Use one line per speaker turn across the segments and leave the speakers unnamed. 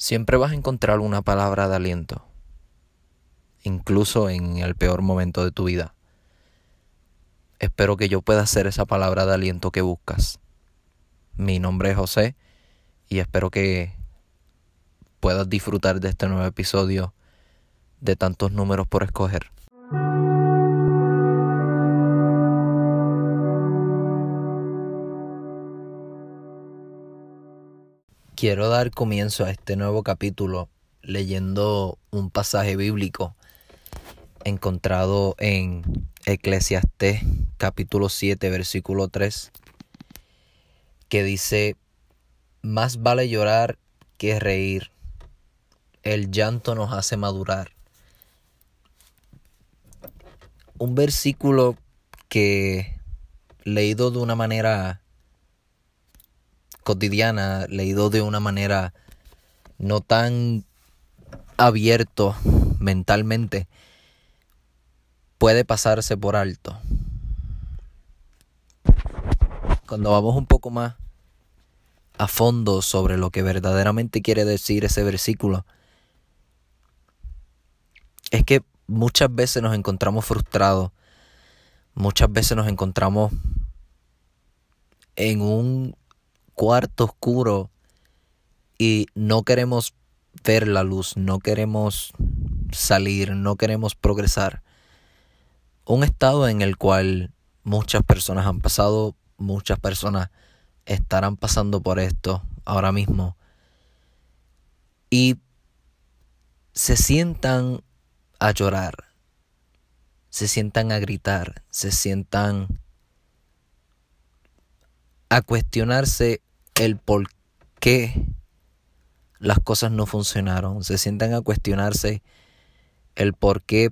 Siempre vas a encontrar una palabra de aliento, incluso en el peor momento de tu vida. Espero que yo pueda ser esa palabra de aliento que buscas. Mi nombre es José y espero que puedas disfrutar de este nuevo episodio de tantos números por escoger. Quiero dar comienzo a este nuevo capítulo leyendo un pasaje bíblico encontrado en Eclesiastés capítulo 7 versículo 3 que dice, más vale llorar que reír, el llanto nos hace madurar. Un versículo que leído de una manera cotidiana, leído de una manera no tan abierto mentalmente, puede pasarse por alto. Cuando vamos un poco más a fondo sobre lo que verdaderamente quiere decir ese versículo, es que muchas veces nos encontramos frustrados, muchas veces nos encontramos en un cuarto oscuro y no queremos ver la luz, no queremos salir, no queremos progresar. Un estado en el cual muchas personas han pasado, muchas personas estarán pasando por esto ahora mismo. Y se sientan a llorar, se sientan a gritar, se sientan a cuestionarse el por qué las cosas no funcionaron, se sientan a cuestionarse el por qué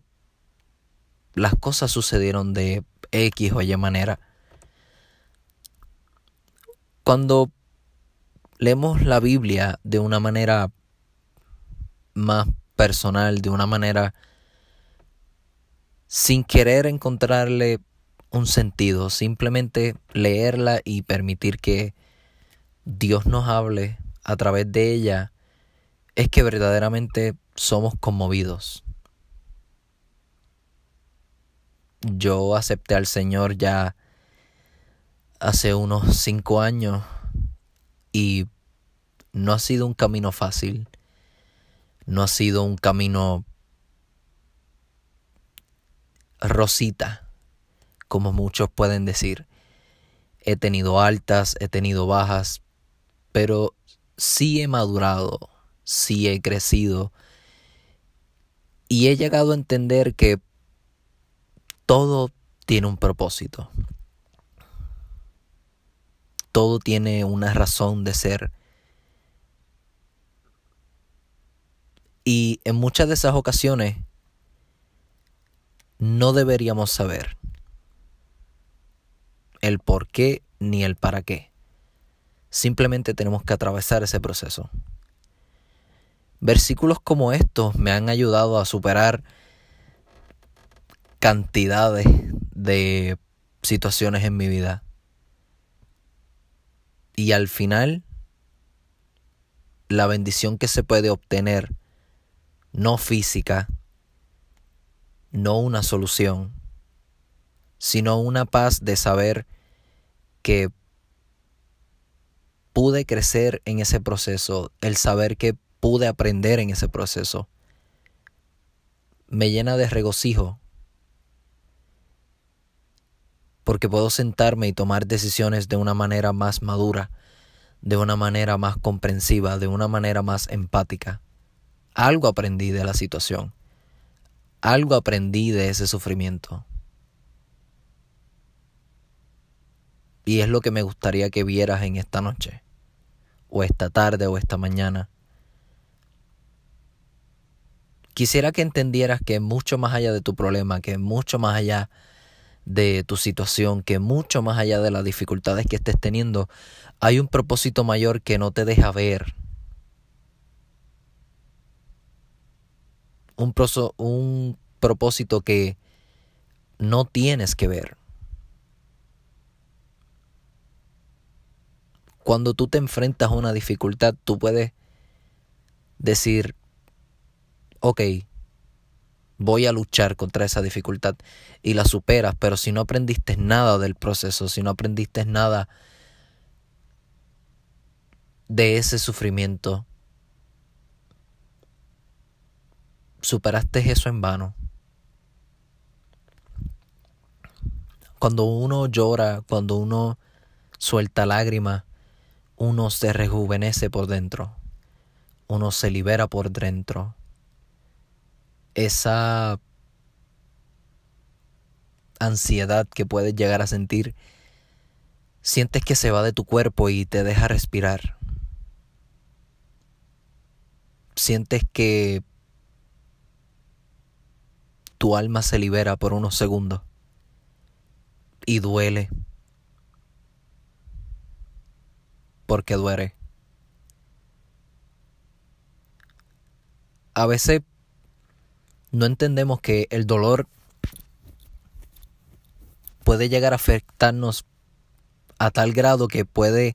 las cosas sucedieron de X o Y manera. Cuando leemos la Biblia de una manera más personal, de una manera sin querer encontrarle un sentido, simplemente leerla y permitir que Dios nos hable a través de ella, es que verdaderamente somos conmovidos. Yo acepté al Señor ya hace unos cinco años y no ha sido un camino fácil, no ha sido un camino rosita, como muchos pueden decir. He tenido altas, he tenido bajas, pero sí he madurado, sí he crecido y he llegado a entender que todo tiene un propósito. Todo tiene una razón de ser. Y en muchas de esas ocasiones no deberíamos saber el por qué ni el para qué. Simplemente tenemos que atravesar ese proceso. Versículos como estos me han ayudado a superar cantidades de situaciones en mi vida. Y al final, la bendición que se puede obtener, no física, no una solución, sino una paz de saber que pude crecer en ese proceso, el saber que pude aprender en ese proceso, me llena de regocijo porque puedo sentarme y tomar decisiones de una manera más madura, de una manera más comprensiva, de una manera más empática. Algo aprendí de la situación, algo aprendí de ese sufrimiento. Y es lo que me gustaría que vieras en esta noche o esta tarde o esta mañana. Quisiera que entendieras que mucho más allá de tu problema, que mucho más allá de tu situación, que mucho más allá de las dificultades que estés teniendo, hay un propósito mayor que no te deja ver. Un, un propósito que no tienes que ver. Cuando tú te enfrentas a una dificultad, tú puedes decir, ok, voy a luchar contra esa dificultad y la superas, pero si no aprendiste nada del proceso, si no aprendiste nada de ese sufrimiento, superaste eso en vano. Cuando uno llora, cuando uno suelta lágrimas, uno se rejuvenece por dentro, uno se libera por dentro. Esa ansiedad que puedes llegar a sentir, sientes que se va de tu cuerpo y te deja respirar. Sientes que tu alma se libera por unos segundos y duele. Porque duele. A veces no entendemos que el dolor puede llegar a afectarnos a tal grado que puede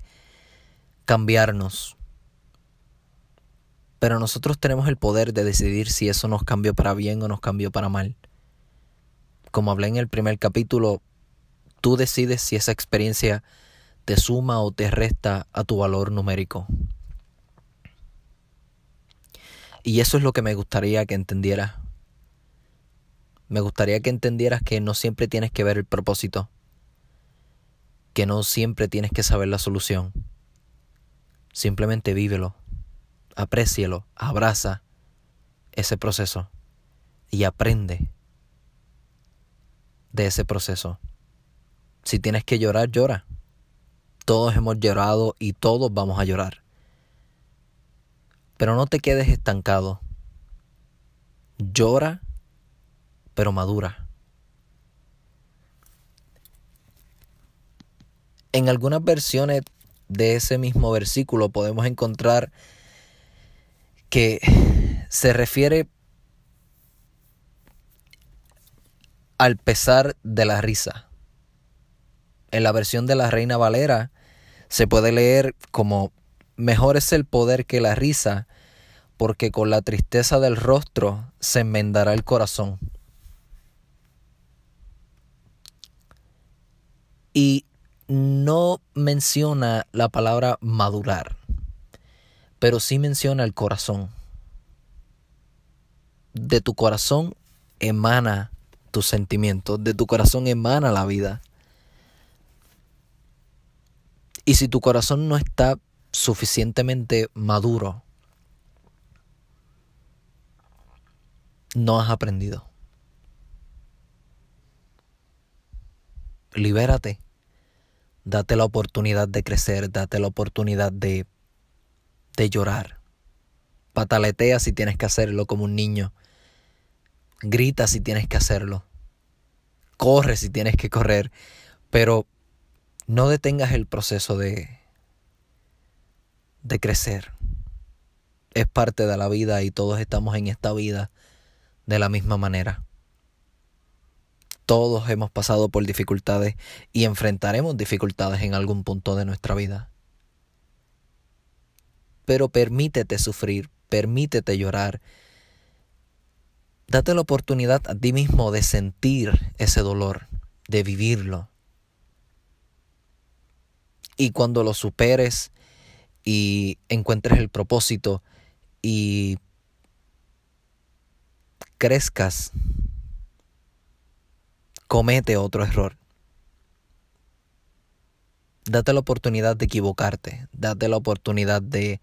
cambiarnos. Pero nosotros tenemos el poder de decidir si eso nos cambió para bien o nos cambió para mal. Como hablé en el primer capítulo, Tú decides si esa experiencia te suma o te resta a tu valor numérico. Y eso es lo que me gustaría que entendieras. Me gustaría que entendieras que no siempre tienes que ver el propósito, que no siempre tienes que saber la solución. Simplemente vívelo, aprécialo, abraza ese proceso y aprende de ese proceso. Si tienes que llorar, llora. Todos hemos llorado y todos vamos a llorar. Pero no te quedes estancado. Llora, pero madura. En algunas versiones de ese mismo versículo podemos encontrar que se refiere al pesar de la risa en la versión de la Reina Valera se puede leer como mejor es el poder que la risa, porque con la tristeza del rostro se enmendará el corazón. Y no menciona la palabra madurar, pero sí menciona el corazón. De tu corazón emana tus sentimientos, de tu corazón emana la vida. Y si tu corazón no está suficientemente maduro, no has aprendido. Libérate. Date la oportunidad de crecer, date la oportunidad de, de llorar. Pataletea si tienes que hacerlo como un niño. Grita si tienes que hacerlo. Corre si tienes que correr. Pero no detengas el proceso de, de crecer. Es parte de la vida y todos estamos en esta vida de la misma manera. Todos hemos pasado por dificultades y enfrentaremos dificultades en algún punto de nuestra vida. Pero permítete sufrir, permítete llorar. Date la oportunidad a ti mismo de sentir ese dolor, de vivirlo y cuando lo superes y encuentres el propósito y crezcas, comete otro error. Date la oportunidad de equivocarte, date la oportunidad de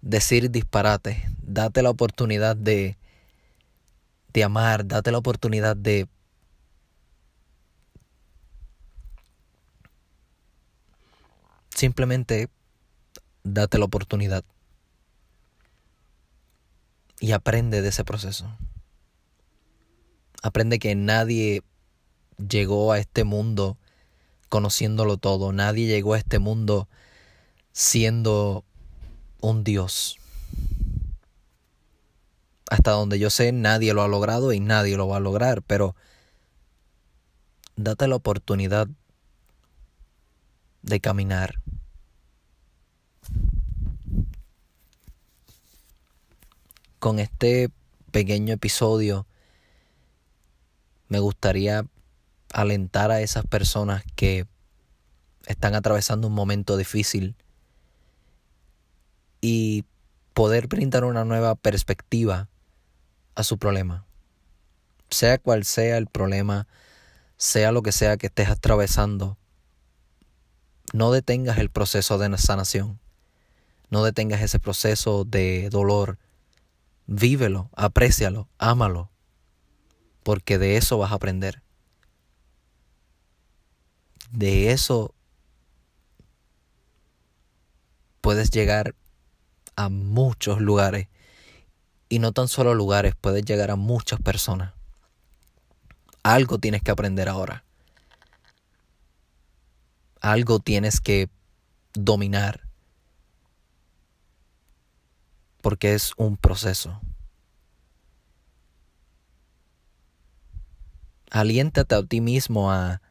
decir disparate, date la oportunidad de, de amar, date la oportunidad de Simplemente date la oportunidad y aprende de ese proceso. Aprende que nadie llegó a este mundo conociéndolo todo, nadie llegó a este mundo siendo un Dios. Hasta donde yo sé, nadie lo ha logrado y nadie lo va a lograr, pero date la oportunidad de caminar. Con este pequeño episodio me gustaría alentar a esas personas que están atravesando un momento difícil y poder brindar una nueva perspectiva a su problema. Sea cual sea el problema, sea lo que sea que estés atravesando, no detengas el proceso de sanación. No detengas ese proceso de dolor. Vívelo, aprécialo, ámalo, porque de eso vas a aprender. De eso puedes llegar a muchos lugares y no tan solo lugares, puedes llegar a muchas personas. Algo tienes que aprender ahora. Algo tienes que dominar. Porque es un proceso. Aliéntate a ti mismo a,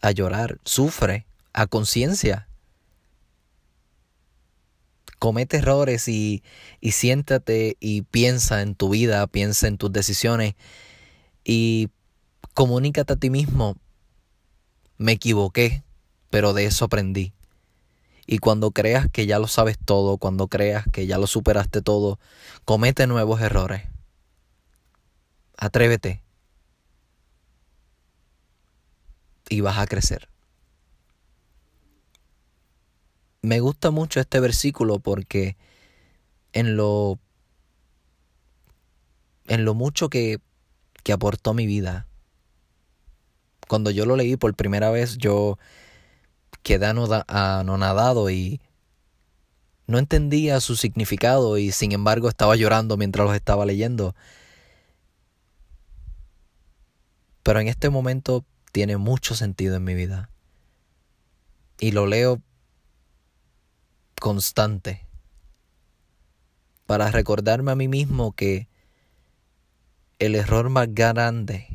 a llorar. Sufre a conciencia comete errores y, y siéntate y piensa en tu vida, piensa en tus decisiones y comunícate a ti mismo, me equivoqué, pero de eso aprendí. Y cuando creas que ya lo sabes todo, cuando creas que ya lo superaste todo, comete nuevos errores. Atrévete. Y vas a crecer. me gusta mucho este versículo porque en lo en lo mucho que, que aportó mi vida. Cuando yo lo leí por primera vez, yo quedé anonadado y no entendía su significado y sin embargo estaba llorando mientras los estaba leyendo. Pero en este momento tiene mucho sentido en mi vida. Y lo leo constante para recordarme a mí mismo que el error más grande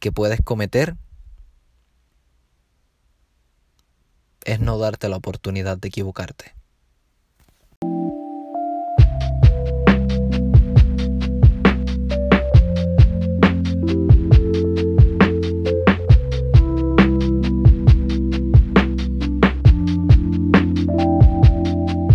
que puedes cometer es no darte la oportunidad de equivocarte.